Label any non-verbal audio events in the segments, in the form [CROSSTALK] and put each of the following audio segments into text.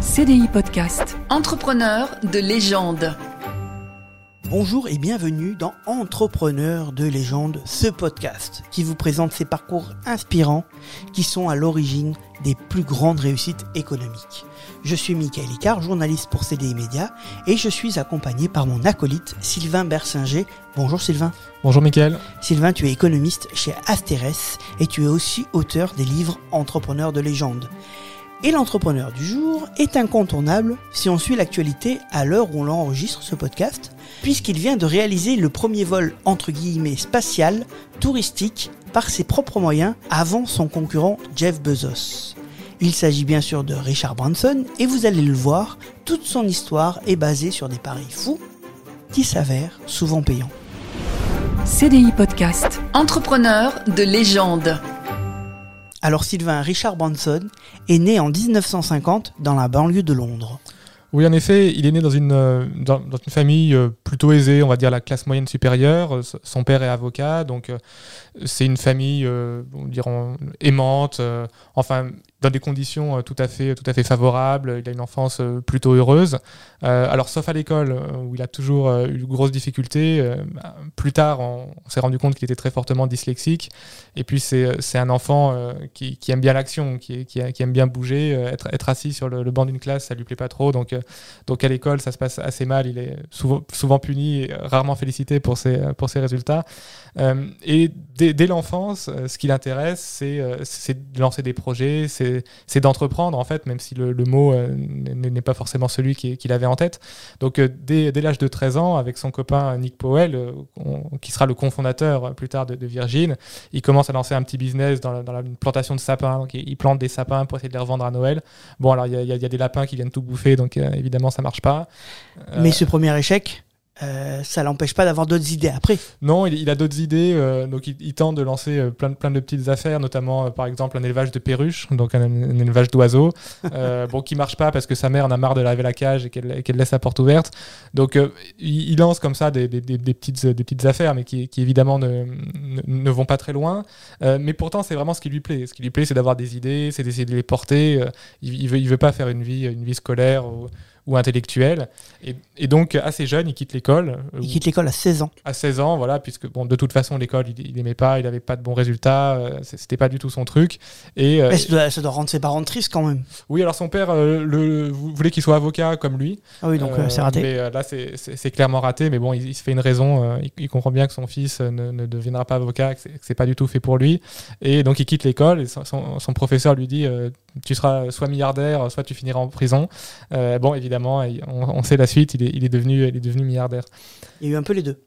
CDI Podcast. Entrepreneur de légende. Bonjour et bienvenue dans Entrepreneur de légende, ce podcast qui vous présente ces parcours inspirants qui sont à l'origine des plus grandes réussites économiques. Je suis Michael Icard, journaliste pour CDI Média et je suis accompagné par mon acolyte Sylvain Bersinger. Bonjour Sylvain. Bonjour Michael. Sylvain, tu es économiste chez Asterès et tu es aussi auteur des livres Entrepreneur de légende. Et l'entrepreneur du jour est incontournable si on suit l'actualité à l'heure où l'on enregistre ce podcast, puisqu'il vient de réaliser le premier vol entre guillemets spatial, touristique, par ses propres moyens avant son concurrent Jeff Bezos. Il s'agit bien sûr de Richard Branson et vous allez le voir, toute son histoire est basée sur des paris fous qui s'avèrent souvent payants. CDI Podcast. Entrepreneur de légende. Alors Sylvain Richard Branson est né en 1950 dans la banlieue de Londres. Oui, en effet, il est né dans une, euh, dans, une famille euh, plutôt aisée, on va dire la classe moyenne supérieure. Son père est avocat, donc euh, c'est une famille, on dirait, aimante. Enfin, dans des conditions tout à fait, tout à fait favorables. Il a une enfance plutôt heureuse. Alors, sauf à l'école, où il a toujours eu de grosses difficultés. plus tard, on, s'est rendu compte qu'il était très fortement dyslexique. Et puis, c'est un enfant qui, aime bien l'action, qui, aime bien bouger. être, assis sur le, banc d'une classe, ça lui plaît pas trop. Donc, donc à l'école, ça se passe assez mal. Il est souvent, souvent puni et rarement félicité pour ses, pour ses résultats. et dès, dès l'enfance, ce qui l'intéresse, c'est de lancer des projets, c'est d'entreprendre, en fait, même si le, mot euh, n'est pas forcément celui qu'il avait en tête. Donc, euh, dès, l'âge de 13 ans, avec son copain Nick Powell, euh, qui sera le cofondateur plus tard de, Virgin, il commence à lancer un petit business dans la, plantation de sapins. Donc, il plante des sapins pour essayer de les revendre à Noël. Bon, alors, il y, y, a des lapins qui viennent tout bouffer, donc évidemment, ça marche pas. Mais ce premier échec euh, ça l'empêche pas d'avoir d'autres idées après. Non, il, a d'autres idées. Euh, donc, il, tente de lancer euh, plein, plein de petites affaires, notamment, par exemple, un élevage de perruches, donc un, élevage d'oiseaux. [LAUGHS] bon, qui marche pas parce que sa mère en a marre de laver la cage et qu'elle laisse la porte ouverte. Donc, il, lance comme ça des, des, des, petites, des petites affaires, mais qui, qui évidemment ne, ne, vont pas très loin. mais pourtant, c'est vraiment ce qui lui plaît. Ce qui lui plaît, c'est d'avoir des idées, c'est d'essayer de les porter. il, il, veut, il veut pas faire une vie, une vie scolaire. Ou, ou intellectuel. Et, donc, assez jeune, il quitte l'école. Il quitte l'école à 16 ans. À 16 ans, voilà, puisque bon, de toute façon, l'école, il n'aimait pas, il n'avait pas de bons résultats, euh, c'était pas du tout son truc. Et, euh, ça, doit, rendre ses parents tristes quand même. Oui, alors son père euh, le, voulait qu'il soit avocat comme lui. Ah oui, donc c'est raté. Mais là, c'est clairement raté, mais bon, il, se fait une raison. Il, comprend bien que son fils ne, deviendra pas avocat, que c'est pas du tout fait pour lui. Et donc, il quitte l'école et son, professeur lui dit Tu seras soit milliardaire, soit tu finiras en prison. bon, évidemment, on, sait la suite, il est, il est, devenu, il est devenu milliardaire. Il y a eu un peu les deux.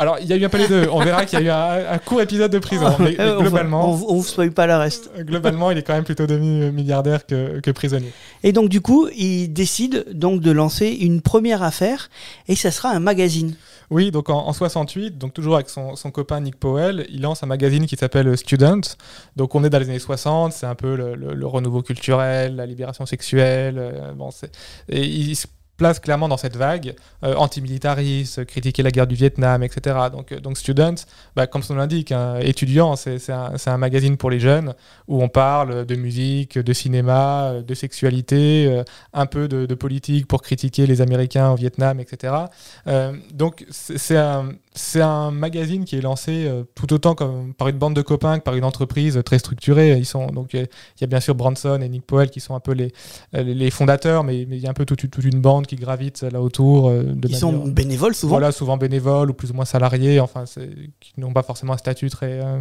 Alors, il y a eu un peu les deux. On verra qu'il y a eu un, court épisode de prison. Mais, [LAUGHS] globalement. On ne vous pas le reste. [LAUGHS] Globalement, il est quand même plutôt devenu milliardaire que, que, prisonnier. Et donc, du coup, il décide donc de lancer une première affaire et ça sera un magazine. Oui, donc en, 68, donc toujours avec son, copain Nick Powell, il lance un magazine qui s'appelle Student. Donc on est dans les années 60, c'est un peu le, renouveau culturel, la libération sexuelle. Euh, place clairement dans cette vague euh, antimilitariste, critiquer la guerre du Vietnam, etc. Donc, euh, donc Student, bah, comme son nom l'indique, hein, étudiant, c'est un, un, magazine pour les jeunes où on parle de musique, de cinéma, de sexualité, euh, un peu de, politique pour critiquer les Américains au Vietnam, etc. donc c'est un, c'est un magazine qui est lancé euh, tout autant comme par une bande de copains que par une entreprise très structurée. Ils sont donc il y a bien sûr Branson et Nick Powell qui sont un peu les, les fondateurs, mais, il y a un peu toute, une bande qui gravite là autour. Euh, de Ils sont bénévoles souvent. Voilà, souvent bénévoles ou plus ou moins salariés, enfin qui n'ont pas forcément un statut très euh,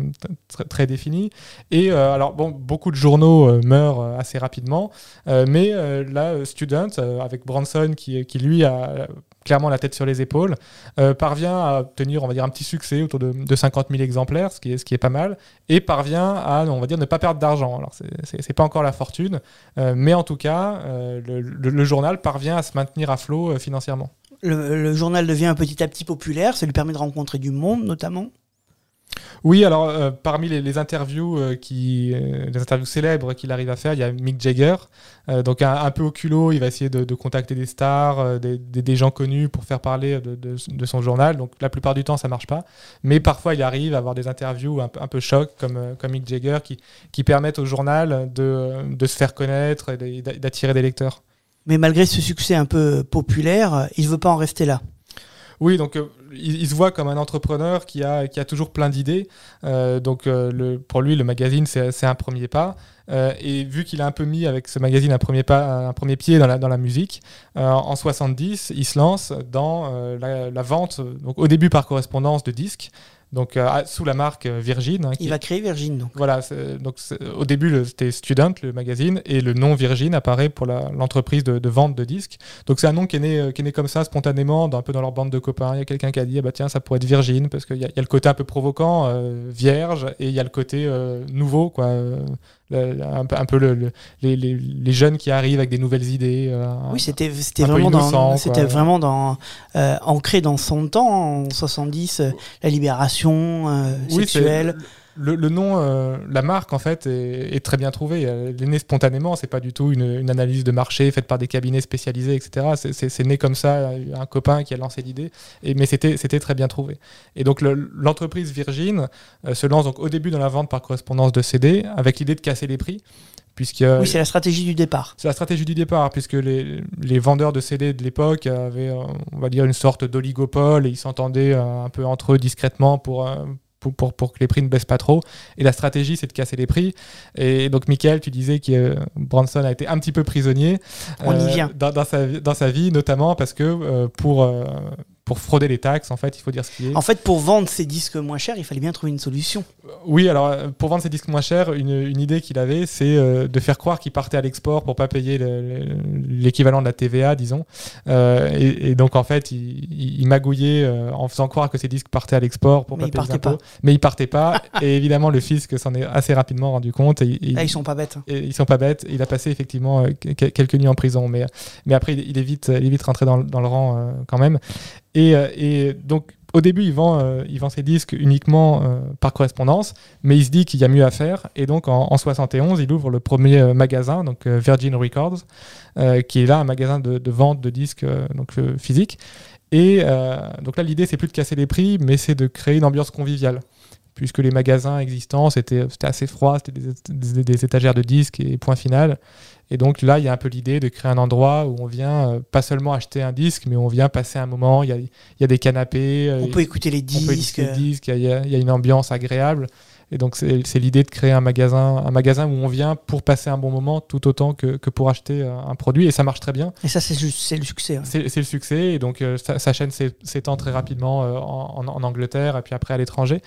très, défini. Et alors bon, beaucoup de journaux meurent assez rapidement, mais là, Student avec Branson qui, qui lui a clairement la tête sur les épaules, euh, parvient à obtenir, on va dire, un petit succès autour de, de 50 000 exemplaires, ce qui, est, ce qui est pas mal, et parvient à, on va dire, ne pas perdre d'argent. Alors, c'est pas encore la fortune, euh, mais en tout cas, euh, le, journal parvient à se maintenir à flot financièrement. Le, journal devient petit à petit populaire, ça lui permet de rencontrer du monde, notamment oui, alors euh, parmi les, interviews euh, euh, les interviews célèbres qu'il arrive à faire, il y a Mick Jagger. donc un, peu au culot, il va essayer de, contacter des stars, des, gens connus pour faire parler de, son journal. Donc la plupart du temps, ça marche pas. Mais parfois, il arrive à avoir des interviews un, peu choc, comme, Mick Jagger, qui, qui permettent au journal de, se faire connaître et d'attirer des lecteurs. Mais malgré ce succès un peu populaire, il veut pas en rester là. Oui, donc euh, il, se voit comme un entrepreneur qui a, toujours plein d'idées. Euh, donc euh, pour lui, le magazine, c'est un premier pas. Et vu qu'il a un peu mis avec ce magazine un premier, pas, un premier pied dans la, musique, en 70, il se lance dans la, la vente, donc au début par correspondance de disques, donc euh, à- sous la marque euh, Virgin. hein, qui Il va créer Virgin, donc. Voilà, c'est- donc au début c'était Student, le magazine, et le nom Virgin apparaît pour l'entreprise de, de vente de disques. Donc c'est un nom qui est, né, euh, qui est né comme ça spontanément, dans, un peu dans leur bande de copains. Il y a quelqu'un qui a dit, ah bah tiens, ça pourrait être Virgin, parce qu'il y, a- il y a le côté un peu provoquant, euh, vierge, et il y a le côté euh, nouveau, quoi. Le- un, peu- un peu le- le- les, les- les jeunes qui arrivent avec des nouvelles idées. euh, Oui, c'était vraiment dans innocent, c'était quoi. vraiment dans euh, ancré dans son temps en 70 euh, la libération Oui, sexuelle. Le, le nom, euh, la marque en fait est, est très bien trouvée. Elle est née spontanément. C'est pas du tout une, une analyse de marché faite par des cabinets spécialisés, etc. C'est- né comme ça. Il y a Un copain qui a lancé l'idée, mais c'était très bien trouvé. Et donc le- l'entreprise Virgin euh, se lance donc au début dans la vente par correspondance de CD avec l'idée de casser les prix, puisque Oui, c'est la stratégie du départ. c'est la stratégie du départ, puisque les, les vendeurs de CD de l'époque avaient, euh, on va dire, une sorte d'oligopole et ils s'entendaient euh, un peu entre eux discrètement pour, euh, pour, pour, pour que les prix ne baissent pas trop. Et la stratégie, c'est de casser les prix. Et donc, Michael, tu disais que euh, Branson a été un petit peu prisonnier On y euh, vient. Dans, dans sa, vie- dans sa vie, notamment parce que euh, pour, euh, pour frauder les taxes, en fait, il faut dire ce qui est. En fait, pour vendre ses disques moins chers, il fallait bien trouver une solution. Oui, alors euh, pour vendre ses disques moins chers, une, une idée qu'il avait, c'est euh, de faire croire qu'il partait à l'export pour pas payer le- le- l'équivalent de la TVA, disons. Euh, et, et donc en fait, il, il- il magouillait euh, en faisant croire que ses disques partaient à l'export pour Mais pas payer les impôts. Mais il partait pas. [LAUGHS] et évidemment, le fisc s'en est assez rapidement rendu compte. Et, et- Là, ils sont pas bêtes. hein. et ils sont pas bêtes. Il a passé effectivement euh, que- quelques nuits en prison, mais, mais après il, est vite, il est vite rentré dans, le- dans le rang euh, quand même. Et, euh, et donc au début, il vend, euh, ses disques uniquement euh, par correspondance, mais il se dit qu'il y a mieux à faire. Et donc en, en 71, il ouvre le premier magasin, donc Virgin Records, qui est là un magasin de, vente de disques donc physiques. Et donc là, l'idée c'est plus de casser les prix, mais c'est de créer une ambiance conviviale puisque les magasins existants, c'était assez froid, c'était des, des- des étagères de disques et point final. Et donc là, il y a un peu l'idée de créer un endroit où on vient euh, pas seulement acheter un disque, mais on vient passer un moment, il y a, il y a des canapés, euh, On peut écouter les on peut disques. écouter des disques, il y, a- il y a une ambiance agréable. Et donc c'est l'idée de créer un magasin, un magasin où on vient pour passer un bon moment tout autant que, que pour acheter euh, un produit. Et ça marche très bien. Et ça, c'est le succès. ouais. C'est c'est le succès. Et donc euh, sa, sa chaîne s'é- s'étend très rapidement euh, en, en- en Angleterre et puis après à l'étranger.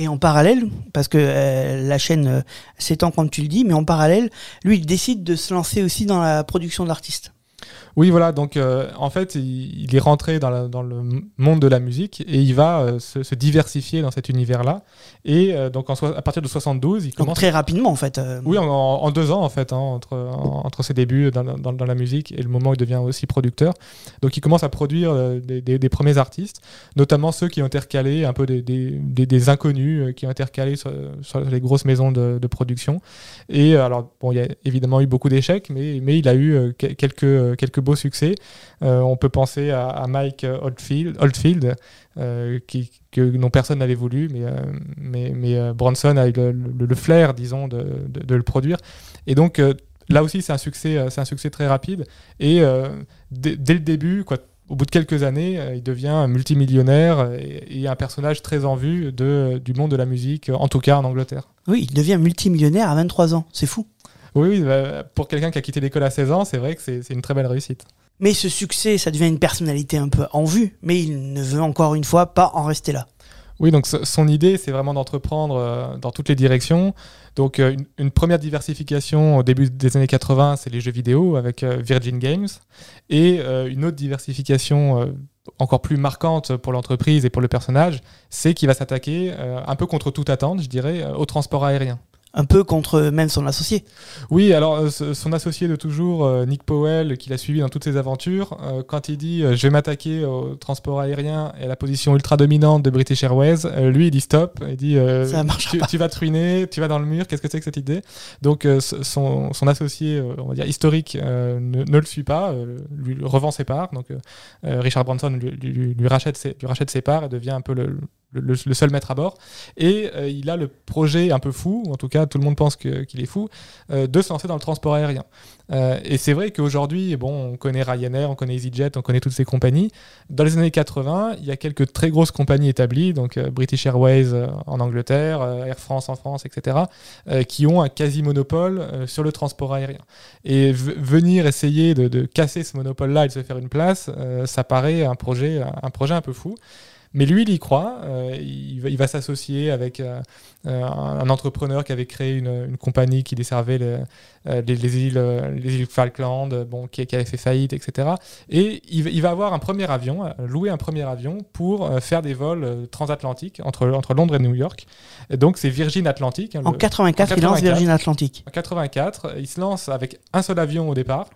Et en parallèle, parce que euh, la chaîne euh, s'étend comme tu le dis, mais en parallèle, lui, il décide de se lancer aussi dans la production de l'artiste. Oui, voilà. Donc, euh, en fait, il, il est rentré dans, la- dans le monde de la musique et il va euh, se, se diversifier dans cet univers-là. Et euh, donc, en à partir de 72, il Donc commence. très rapidement, en fait. Oui, en, en deux ans, en fait, hein, entre, en- entre ses débuts dans, dans- dans la musique et le moment où il devient aussi producteur. Donc, il commence à produire des, des- des premiers artistes, notamment ceux qui ont été recalés, un peu des, inconnus qui ont été recalés sur, sur les grosses maisons de, de production. Et alors, bon, il y a évidemment eu beaucoup d'échecs, mais, mais il a eu euh, que- quelques, beaux succès. Euh, on peut penser à, Mike Oldfield, Oldfield euh, qui, que, personne n'avait voulu, mais, euh, mais, mais Bronson a eu le, flair, disons, de, le produire. Et donc, là aussi, c'est un, succès, un succès très rapide. Et dès, le début, quoi, au bout de quelques années, il devient multimillionnaire et, un personnage très en vue du monde de la musique, en tout cas en Angleterre. Oui, il devient multimillionnaire à 23 ans. C'est fou. Oui, oui bah, pour quelqu'un qui a quitté l'école à 16 ans, c'est vrai que c'est une très belle réussite. Mais ce succès, ça devient une personnalité un peu en vue, mais il ne veut encore une fois pas en rester là. Oui, donc so- son idée, c'est vraiment d'entreprendre euh, dans toutes les directions. Donc euh, une, une première diversification au début des années 80, c'est les jeux vidéo avec euh, Virgin Games. Et une autre diversification encore plus marquante pour l'entreprise et pour le personnage, c'est qu'il va s'attaquer, un peu contre toute attente, je dirais, au transport aérien. Un peu contre même son associé. Oui, alors euh, son associé de toujours, euh, Nick Powell, qui l'a suivi dans toutes ses aventures, euh, quand il dit je vais m'attaquer au transport aérien et à la position ultra dominante de British Airways, lui il dit stop, il dit Ça tu, vas te ruiner, tu vas dans le mur, qu'est-ce que c'est que cette idée? Donc son, son associé, on va dire historique, ne, ne le suit pas, lui revend ses parts, donc Richard Branson lui, lui- lui rachète ses, lui rachète ses parts et devient un peu le, le, le seul maître à bord. Et euh, il a le projet un peu fou, ou en tout cas tout le monde pense qu'il est fou, euh, de se lancer dans le transport aérien. Euh, et c'est vrai qu'aujourd'hui, bon, on connaît Ryanair, on connaît EasyJet, on connaît toutes ces compagnies. Dans les années 80, il y a quelques très grosses compagnies établies, donc euh, British Airways euh, en Angleterre, euh, Air France en France, etc., qui ont un quasi-monopole sur le transport aérien. Et venir essayer de, de casser ce monopole-là et de se faire une place, ça paraît un projet, un projet un peu fou. Mais lui, il y croit. euh, il va, s'associer avec euh, euh, un, entrepreneur qui avait créé une, une compagnie qui desservait le- euh, les, les îles, les îles Falkland, bon, qui, qui avait fait faillite, etc. Et il, va- il va avoir un premier avion, louer un premier avion pour faire des vols transatlantiques entre, entre Londres et New York. Et donc, c'est Virgin Atlantic. hein, En le- 84, en il lance 84. Virgin Atlantic. en 84, il se lance avec un seul avion au départ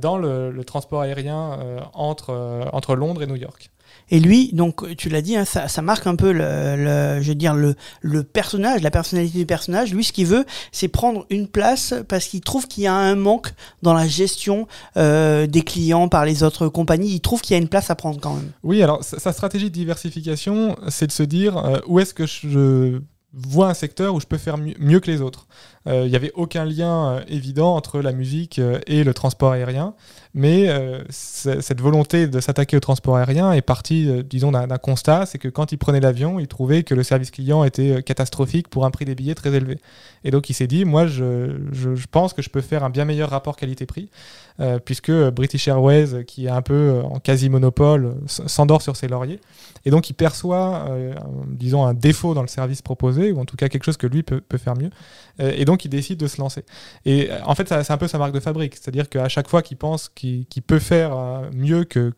dans le, le transport aérien entre, entre Londres et New York. Et lui, donc tu l'as dit, hein, ça, marque un peu le, je veux dire le, personnage, la personnalité du personnage. Lui, ce qu'il veut, c'est prendre une place parce qu'il trouve qu'il y a un manque dans la gestion euh, des clients par les autres compagnies. Il trouve qu'il y a une place à prendre quand même. Oui, alors sa, stratégie de diversification, c'est de se dire euh, où est-ce que je vois un secteur où je peux faire mieux que les autres. Euh, Il n'y avait aucun lien euh, évident entre la musique euh, et le transport aérien, mais euh, cette volonté de s'attaquer au transport aérien est partie, euh, disons, d'un constat, c'est que quand il prenait l'avion, il trouvait que le service client était euh, catastrophique pour un prix des billets très élevé. Et donc il s'est dit, moi, je, je- pense que je peux faire un bien meilleur rapport qualité-prix, euh, puisque British Airways, euh, qui est un peu euh, en quasi-monopole, euh, s'endort sur ses lauriers. Et donc il perçoit, euh, disons, un défaut dans le service proposé, ou en tout cas quelque chose que lui peut, peut faire mieux. Euh, et donc il décide de se lancer. Et euh, en fait, c'est un peu sa marque de fabrique. C'est-à-dire qu'à chaque fois qu'il pense qu'il peut faire euh, mieux que,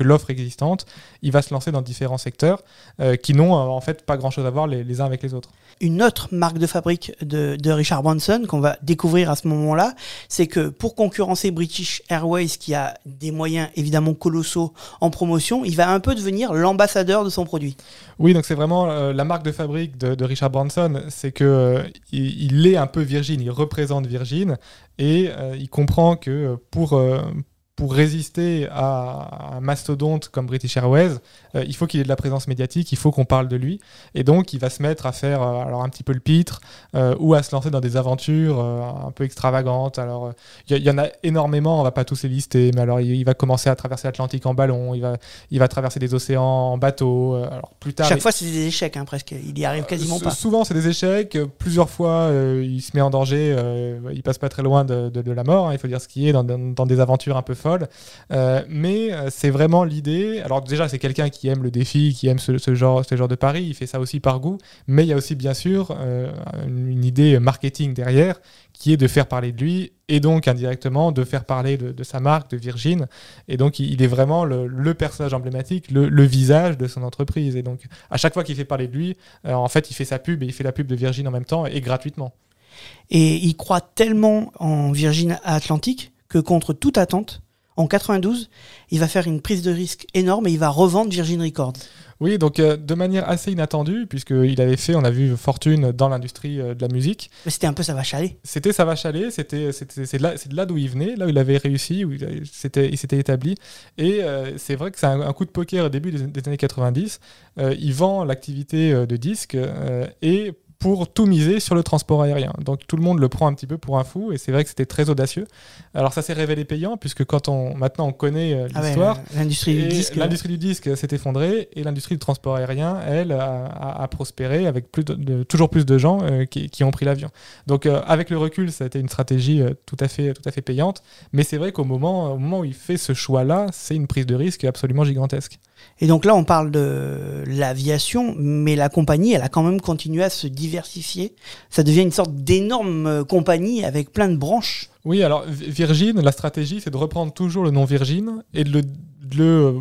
l'offre existante, il va se lancer dans différents secteurs euh, qui n'ont en fait pas grand-chose à voir les, les uns avec les autres. Une autre marque de fabrique de, de Richard Branson qu'on va découvrir à ce moment-là, c'est que pour concurrencer British Airways, qui a des moyens évidemment colossaux en promotion, il va un peu devenir l'ambassadeur de son produit. Oui, donc c'est vraiment euh, la marque de fabrique de, de Richard Branson, c'est que euh, il, il est un peu Virgin, il représente Virgin et euh, il comprend que euh, pour euh, pour résister à un mastodonte comme British Airways, euh, il faut qu'il ait de la présence médiatique, il faut qu'on parle de lui. Et donc, il va se mettre à faire euh, alors un petit peu le pitre euh, ou à se lancer dans des aventures un peu extravagantes. Alors, il y, y en a énormément, on va pas tous les lister, mais alors il, il va commencer à traverser l'Atlantique en ballon, il va, il va traverser des océans en bateau. alors, plus tard, Chaque il- fois, c'est des échecs hein, presque. Il y arrive quasiment pas. Souvent, c'est des échecs. Plusieurs fois, il se met en danger. il passe pas très loin de, de- de la mort. hein, il faut dire ce qui est dans, dans- dans des aventures un peu folles. Euh, mais euh, c'est vraiment l'idée. Alors déjà, c'est quelqu'un qui aime le défi, qui aime ce, genre, ce genre de pari. Il fait ça aussi par goût. Mais il y a aussi, bien sûr, euh, une, idée marketing derrière, qui est de faire parler de lui et donc indirectement de faire parler de, sa marque, de Virgin. Et donc, il, est vraiment le, personnage emblématique, le, visage de son entreprise. Et donc, à chaque fois qu'il fait parler de lui, en fait, il fait sa pub et il fait la pub de Virgin en même temps et gratuitement. Et il croit tellement en Virgin Atlantic que contre toute attente, en 92, il va faire une prise de risque énorme et il va revendre Virgin Records. Oui, donc euh, de manière assez inattendue, puisqu'il avait fait, on a vu, fortune dans l'industrie euh, de la musique. Mais c'était un peu sa vache à lait. C'était sa vache à lait, c'était, c'était- c'est de là, c'est de là d'où il venait, là où il avait réussi, où il, s'était, il s'était établi. Et euh, c'est vrai que c'est un, un coup de poker au début des, des années 90. Euh, il vend l'activité de disque et pour tout miser sur le transport aérien. Donc tout le monde le prend un petit peu pour un fou et c'est vrai que c'était très audacieux. Alors ça s'est révélé payant puisque quand on maintenant on connaît euh, Ah ouais, l'histoire, euh, l'industrie du disque. L'industrie du disque s'est effondrée et l'industrie du transport aérien, elle, a, a- a prospéré avec plus de, de- toujours plus de gens euh, qui, qui ont pris l'avion. Donc, euh, avec le recul, ça a été une stratégie euh, tout à fait, tout à fait payante. Mais c'est vrai qu'au moment, au moment où il fait ce choix-là, c'est une prise de risque absolument gigantesque. Et donc là, on parle de l'aviation, mais la compagnie, elle a quand même continué à se diversifier. Ça devient une sorte d'énorme euh, compagnie avec plein de branches. Oui, alors Vi- Virgin, la stratégie, c'est de reprendre toujours le nom Virgin et de le, euh,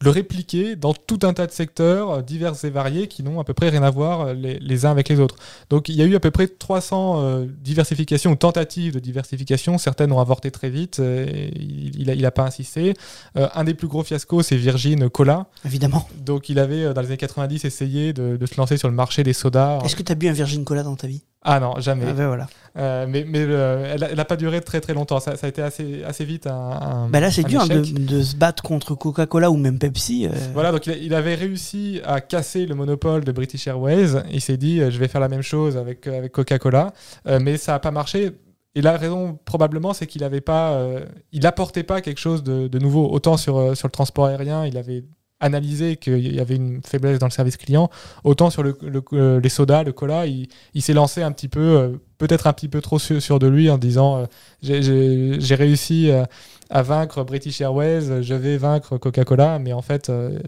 le répliquer dans tout un tas de secteurs euh, divers et variés qui n'ont à peu près rien à voir euh, les, les uns avec les autres. Donc il y a eu à peu près 300 euh, diversifications ou tentatives de diversification. Certaines ont avorté très vite, et il n'a il a pas insisté. Euh, un des plus gros fiascos, c'est Virgin Cola. Évidemment. Donc il avait, dans les années 90, essayé de, de se lancer sur le marché des sodas. Est-ce que tu as bu un Virgin Cola dans ta vie? Ah non, jamais. Ah ben voilà. Euh, mais mais euh, elle n'a pas duré très très longtemps. Ça, ça a été assez, assez vite un. un- Bah là, c'est dur hein, de, de se battre contre Coca-Cola ou même Pepsi. euh. Voilà, donc il, avait réussi à casser le monopole de British Airways. Il s'est dit, euh, je vais faire la même chose avec, euh, avec Coca-Cola, mais ça n'a pas marché. Et la raison, probablement, c'est qu'il avait pas, il apportait pas quelque chose de, nouveau. Autant sur, sur le transport aérien, il avait analysé qu'il y avait une faiblesse dans le service client. Autant sur le, le- les sodas, le cola, il, il s'est lancé un petit peu, peut-être un petit peu trop sûr, sûr de lui en disant, euh, j'ai- réussi euh, à vaincre British Airways, je vais vaincre Coca-Cola, mais en fait, euh,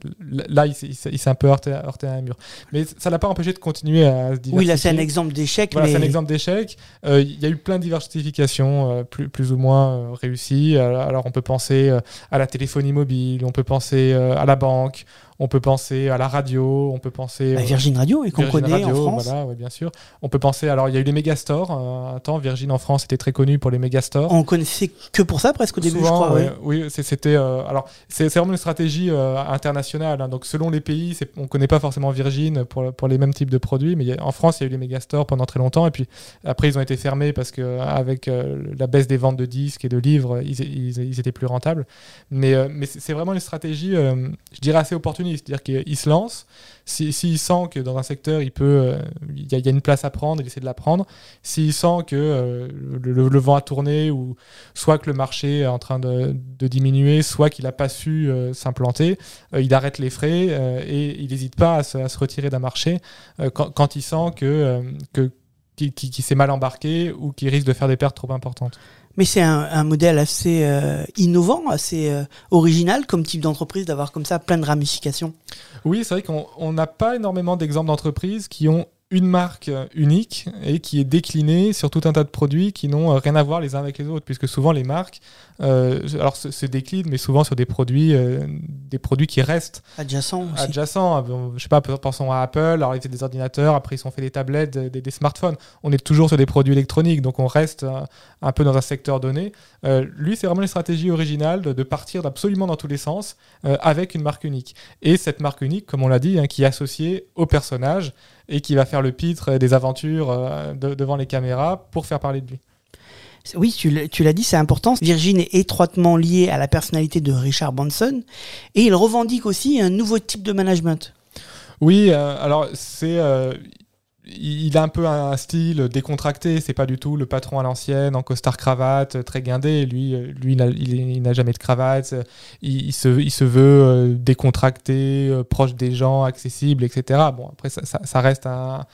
là, il s'est- il s'est il s'est un peu heurté, heurté à un mur. Mais ça l'a pas empêché de continuer à se diversifier. Oui, là, c'est un exemple d'échec. Voilà, mais... c'est un exemple d'échec. Il y a eu plein de diversifications plus, plus ou moins réussies. Alors, on peut penser à la téléphonie mobile, on peut penser à la banque, on peut penser à la radio, on peut penser. Euh, Virgin Radio, et qu'on connaît en Radio, France. Voilà, ouais, bien sûr. On peut penser. Alors, il y a eu les mégastores. euh, un temps, Virgin en France était très connu pour les mégastores. On connaissait que pour ça presque au début, Souvent, je crois. ouais, ouais. Oui, c'est- c'était. euh, alors, c'est c'est vraiment une stratégie euh, internationale. hein. donc, selon les pays, on ne connaît pas forcément Virgin pour, pour les mêmes types de produits. Mais a- en France, il y a eu les megastores pendant très longtemps. Et puis, après, ils ont été fermés parce que avec euh, la baisse des ventes de disques et de livres, ils, ils, ils étaient plus rentables. Mais, mais c'est vraiment une stratégie, je dirais, assez opportuniste. C'est-à-dire qu'il se lance. Si- S'il sent que dans un secteur, il peut, euh, il y, a- une place à prendre, il essaie de la prendre. S'il sent que euh, le, vent a tourné ou soit que le marché est en train de, diminuer, soit qu'il n'a pas su euh, s'implanter, il arrête les frais et il n'hésite pas à se, retirer d'un marché quand, il sent que, s'est mal embarqué ou qu'il risque de faire des pertes trop importantes. Mais c'est un, modèle assez euh, innovant, assez euh, original comme type d'entreprise d'avoir comme ça plein de ramifications. Oui, c'est vrai qu'on on n'a pas énormément d'exemples d'entreprises qui ont une marque unique et qui est déclinée sur tout un tas de produits qui n'ont euh, rien à voir les uns avec les autres, puisque souvent les marques euh, alors se, se déclinent, mais souvent sur des produits, euh, des produits qui restent Adjacent aussi. adjacents. Je sais pas, pensons à Apple, alors ils faisaient des ordinateurs, après ils ont fait des tablettes, des, des smartphones. On est toujours sur des produits électroniques, donc on reste un peu dans un secteur donné. Euh, lui, c'est vraiment une stratégie originale de, de partir absolument dans tous les sens avec une marque unique. Et cette marque unique, comme on l'a dit, hein, qui est associée au personnage et qui va faire le pitre des aventures euh, de- devant les caméras pour faire parler de lui. Oui, tu l'as tu l'as dit, c'est important. Virgin est étroitement lié à la personnalité de Richard Branson et il revendique aussi un nouveau type de management. Oui, euh, alors c'est. euh, il a un peu un style décontracté, c'est pas du tout le patron à l'ancienne, en costard cravate, euh, très guindé. Lui, euh, lui il n'a- jamais de cravate, il, se, veut euh, décontracté, proche des gens, accessible, etc. Bon, après, ça, reste un,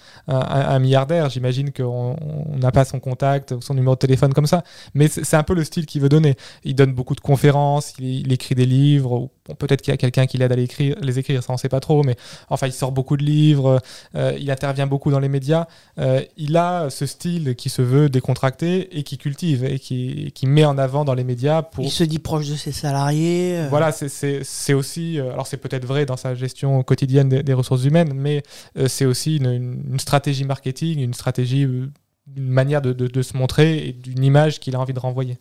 milliardaire, j'imagine qu'on on n'a pas son contact, son numéro de téléphone comme ça, mais c'est un peu le style qu'il veut donner. Il donne beaucoup de conférences, il, il écrit des livres, ou bon, peut-être qu'il y a quelqu'un qui l'aide à les écrire, les écrire, ça on sait pas trop, mais enfin il sort beaucoup de livres, euh, il intervient beaucoup dans les médias. Euh, il a ce style qui se veut décontracté et qui cultive et qui, qui met en avant dans les médias pour. Il se dit proche de ses salariés. euh, Voilà, c'est- aussi. alors, c'est peut-être vrai dans sa gestion quotidienne des, des ressources humaines, mais c'est aussi une, stratégie marketing, une stratégie, une manière de, de- de se montrer et d'une image qu'il a envie de renvoyer.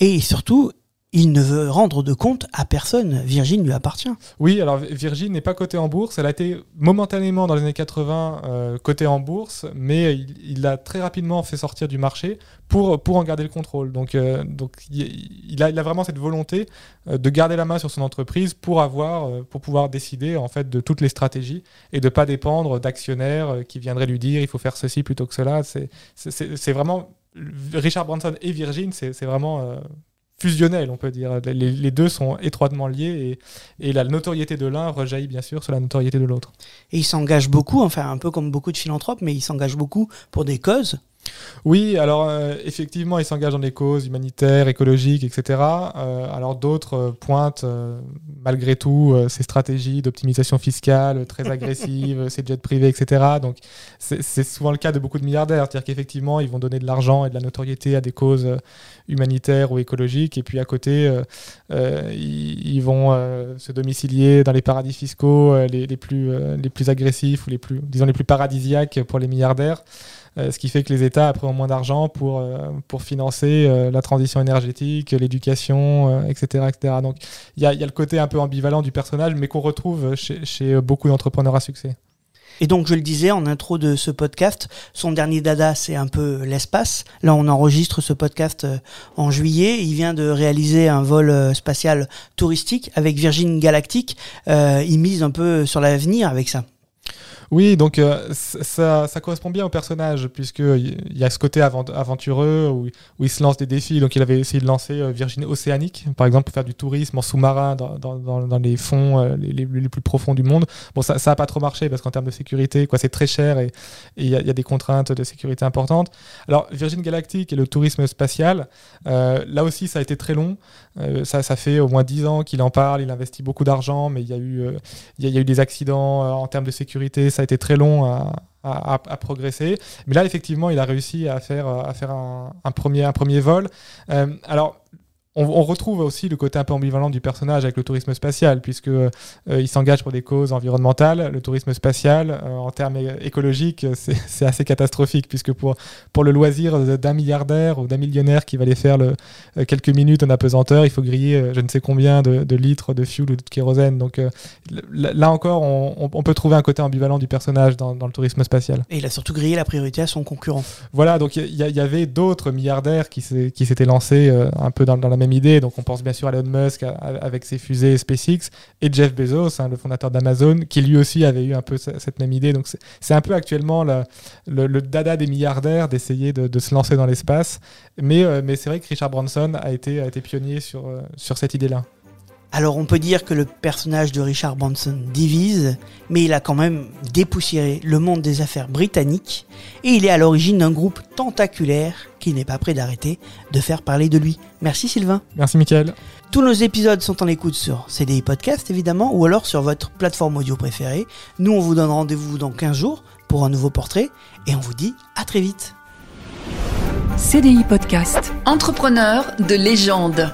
Et surtout, il ne veut rendre de compte à personne. Virgin lui appartient. Oui, alors Virgin n'est pas cotée en bourse. Elle a été momentanément dans les années 80 euh, cotée en bourse, mais il, il a très rapidement fait sortir du marché pour, pour en garder le contrôle. Donc, euh, donc il, a, vraiment cette volonté euh, de garder la main sur son entreprise pour, avoir, pour pouvoir décider en fait de toutes les stratégies et de pas dépendre d'actionnaires qui viendraient lui dire il faut faire ceci plutôt que cela. C'est- vraiment Richard Branson et Virgin, c'est vraiment fusionnel, on peut dire. Les, deux sont étroitement liés et, et la notoriété de l'un rejaillit bien sûr sur la notoriété de l'autre. Et il s'engage beaucoup, enfin un peu comme beaucoup de philanthropes, mais il s'engage beaucoup pour des causes. Oui, alors euh, effectivement, il s'engage dans des causes humanitaires, écologiques, etc. Euh, alors d'autres euh, pointent euh, malgré tout euh, ces stratégies d'optimisation fiscale euh, très [LAUGHS] agressives, ces jets privés, etc. Donc c'est souvent le cas de beaucoup de milliardaires, c'est-à-dire qu'effectivement, ils vont donner de l'argent et de la notoriété à des causes humanitaires ou écologiques, et puis à côté, ils, ils vont euh, se domicilier dans les paradis fiscaux les, les plus, euh, les plus agressifs ou les plus, disons, les plus paradisiaques pour les milliardaires. Euh, ce qui fait que les États après ont moins d'argent pour, euh, pour financer euh, la transition énergétique, l'éducation, etc., etc. Donc il y a, y a le côté un peu ambivalent du personnage, mais qu'on retrouve chez, chez beaucoup d'entrepreneurs à succès. Et donc, je le disais en intro de ce podcast, son dernier dada, c'est un peu l'espace. Là, on enregistre ce podcast en juillet. Il vient de réaliser un vol spatial touristique avec Virgin Galactic. Euh, il mise un peu sur l'avenir avec ça. Oui, donc euh, ça, ça, correspond bien au personnage, puisqu'il y a ce côté aventureux où, il se lance des défis. Donc il avait essayé de lancer euh, Virginie Océanique, par exemple, pour faire du tourisme en sous-marin dans, les fonds euh, les, les, plus profonds du monde. Bon, ça n'a pas trop marché, parce qu'en termes de sécurité, quoi, c'est très cher et il y, y, a des contraintes de sécurité importantes. Alors, Virgin Galactic et le tourisme spatial, euh, là aussi, ça a été très long. Euh, ça, ça fait au moins 10 ans qu'il en parle, il investit beaucoup d'argent, mais il y, a eu, il y, a eu des accidents en termes de sécurité, ça a été très long à, progresser. Mais là, effectivement, il a réussi à faire, à faire un, premier, un premier vol. Euh, alors, on, on, retrouve aussi le côté un peu ambivalent du personnage avec le tourisme spatial, puisque euh, il s'engage pour des causes environnementales. Le tourisme spatial, euh, en termes écologiques, [LAUGHS] c'est assez catastrophique, puisque pour, pour le loisir d'un milliardaire ou d'un millionnaire qui va aller faire le, euh, quelques minutes en apesanteur, il faut griller euh, je ne sais combien de, de, litres de fuel ou de kérosène. Donc euh, là encore, on, on, peut trouver un côté ambivalent du personnage dans, dans, le tourisme spatial. Et il a surtout grillé la priorité à son concurrent. Voilà, donc il y, y, avait d'autres milliardaires qui s'étaient lancés un peu dans, dans la même idée. Donc on pense bien sûr à Elon Musk avec ses fusées SpaceX et Jeff Bezos, hein, le fondateur d'Amazon, qui lui aussi avait eu un peu cette même idée. Donc c'est un peu actuellement le, dada des milliardaires d'essayer de, se lancer dans l'espace. Mais, euh, mais c'est vrai que Richard Branson a été, a été pionnier sur, euh, sur cette idée-là. Alors on peut dire que le personnage de Richard Branson divise, mais il a quand même dépoussiéré le monde des affaires britanniques et il est à l'origine d'un groupe tentaculaire qui n'est pas prêt d'arrêter de faire parler de lui. Merci Sylvain. Merci Mickaël. Tous nos épisodes sont en écoute sur CDI Podcast évidemment ou alors sur votre plateforme audio préférée. Nous on vous donne rendez-vous dans 15 jours pour un nouveau portrait et on vous dit à très vite. CDI Podcast. Entrepreneur de légende.